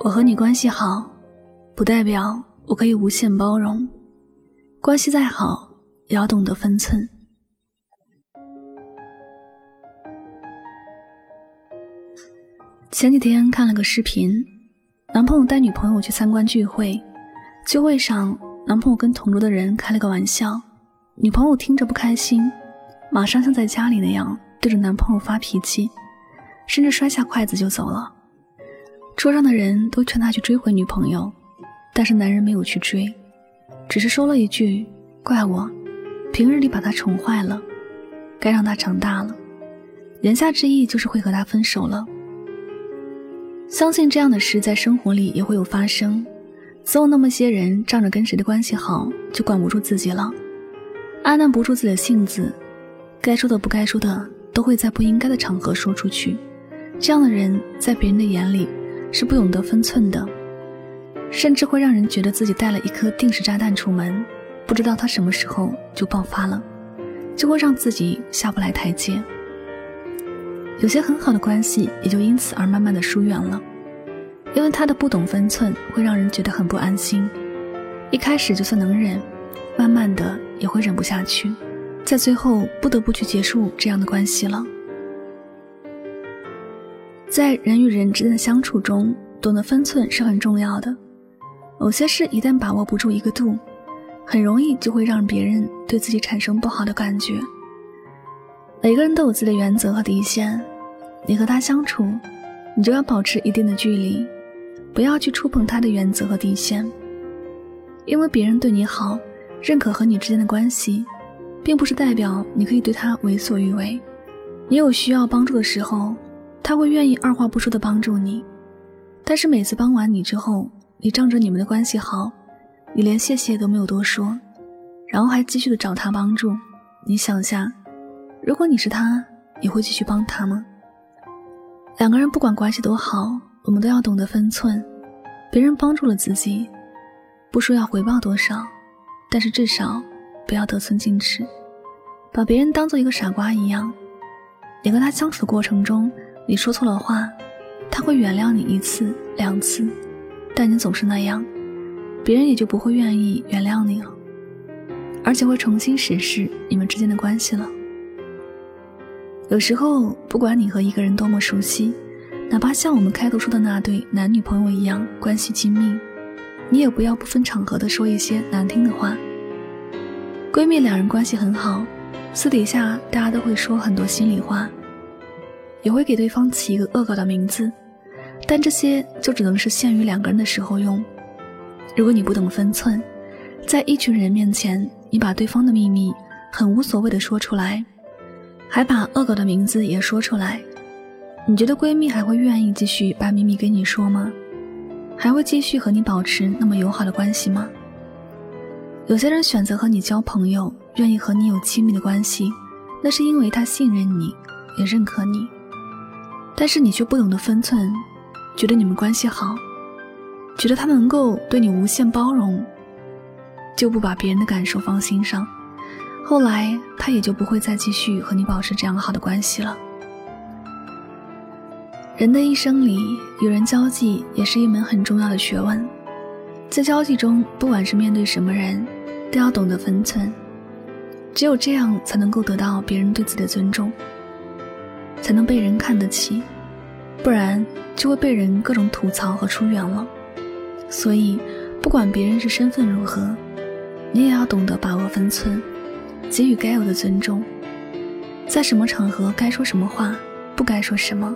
我和你关系好，不代表我可以无限包容。关系再好，也要懂得分寸。前几天看了个视频，男朋友带女朋友去参观聚会，聚会上，男朋友跟同桌的人开了个玩笑，女朋友听着不开心，马上像在家里那样对着男朋友发脾气，甚至摔下筷子就走了。桌上的人都劝他去追回女朋友，但是男人没有去追，只是说了一句：“怪我，平日里把他宠坏了，该让他长大了。”言下之意就是会和他分手了。相信这样的事在生活里也会有发生，总有那么些人仗着跟谁的关系好就管不住自己了，按捺不住自己的性子，该说的不该说的都会在不应该的场合说出去。这样的人在别人的眼里。是不懂得分寸的，甚至会让人觉得自己带了一颗定时炸弹出门，不知道他什么时候就爆发了，就会让自己下不来台阶。有些很好的关系也就因此而慢慢的疏远了，因为他的不懂分寸会让人觉得很不安心。一开始就算能忍，慢慢的也会忍不下去，在最后不得不去结束这样的关系了。在人与人之间的相处中，懂得分寸是很重要的。某些事一旦把握不住一个度，很容易就会让别人对自己产生不好的感觉。每个人都有自己的原则和底线，你和他相处，你就要保持一定的距离，不要去触碰他的原则和底线。因为别人对你好，认可和你之间的关系，并不是代表你可以对他为所欲为。你有需要帮助的时候。他会愿意二话不说的帮助你，但是每次帮完你之后，你仗着你们的关系好，你连谢谢都没有多说，然后还继续的找他帮助。你想下，如果你是他，你会继续帮他吗？两个人不管关系多好，我们都要懂得分寸。别人帮助了自己，不说要回报多少，但是至少不要得寸进尺，把别人当做一个傻瓜一样。你和他相处的过程中。你说错了话，他会原谅你一次两次，但你总是那样，别人也就不会愿意原谅你了，而且会重新审视你们之间的关系了。有时候，不管你和一个人多么熟悉，哪怕像我们开头说的那对男女朋友一样关系亲密，你也不要不分场合的说一些难听的话。闺蜜两人关系很好，私底下大家都会说很多心里话。也会给对方起一个恶搞的名字，但这些就只能是限于两个人的时候用。如果你不懂分寸，在一群人面前，你把对方的秘密很无所谓的说出来，还把恶搞的名字也说出来，你觉得闺蜜还会愿意继续把秘密跟你说吗？还会继续和你保持那么友好的关系吗？有些人选择和你交朋友，愿意和你有亲密的关系，那是因为他信任你，也认可你。但是你却不懂得分寸，觉得你们关系好，觉得他能够对你无限包容，就不把别人的感受放心上，后来他也就不会再继续和你保持这样好的关系了。人的一生里，与人交际也是一门很重要的学问，在交际中，不管是面对什么人，都要懂得分寸，只有这样才能够得到别人对自己的尊重。才能被人看得起，不然就会被人各种吐槽和疏远了。所以，不管别人是身份如何，你也要懂得把握分寸，给予该有的尊重。在什么场合该说什么话，不该说什么，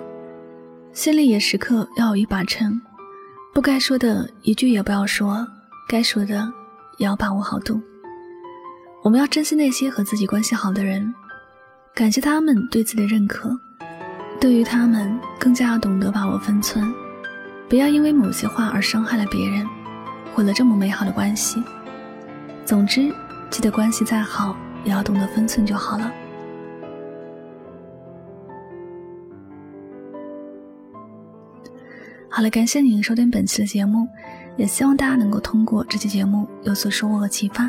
心里也时刻要有一把秤，不该说的一句也不要说，该说的也要把握好度。我们要珍惜那些和自己关系好的人，感谢他们对自己的认可。对于他们，更加要懂得把握分寸，不要因为某些话而伤害了别人，毁了这么美好的关系。总之，记得关系再好，也要懂得分寸就好了。好了，感谢您收听本期的节目，也希望大家能够通过这期节目有所收获和启发。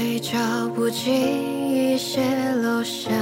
嘴角不经意泄露想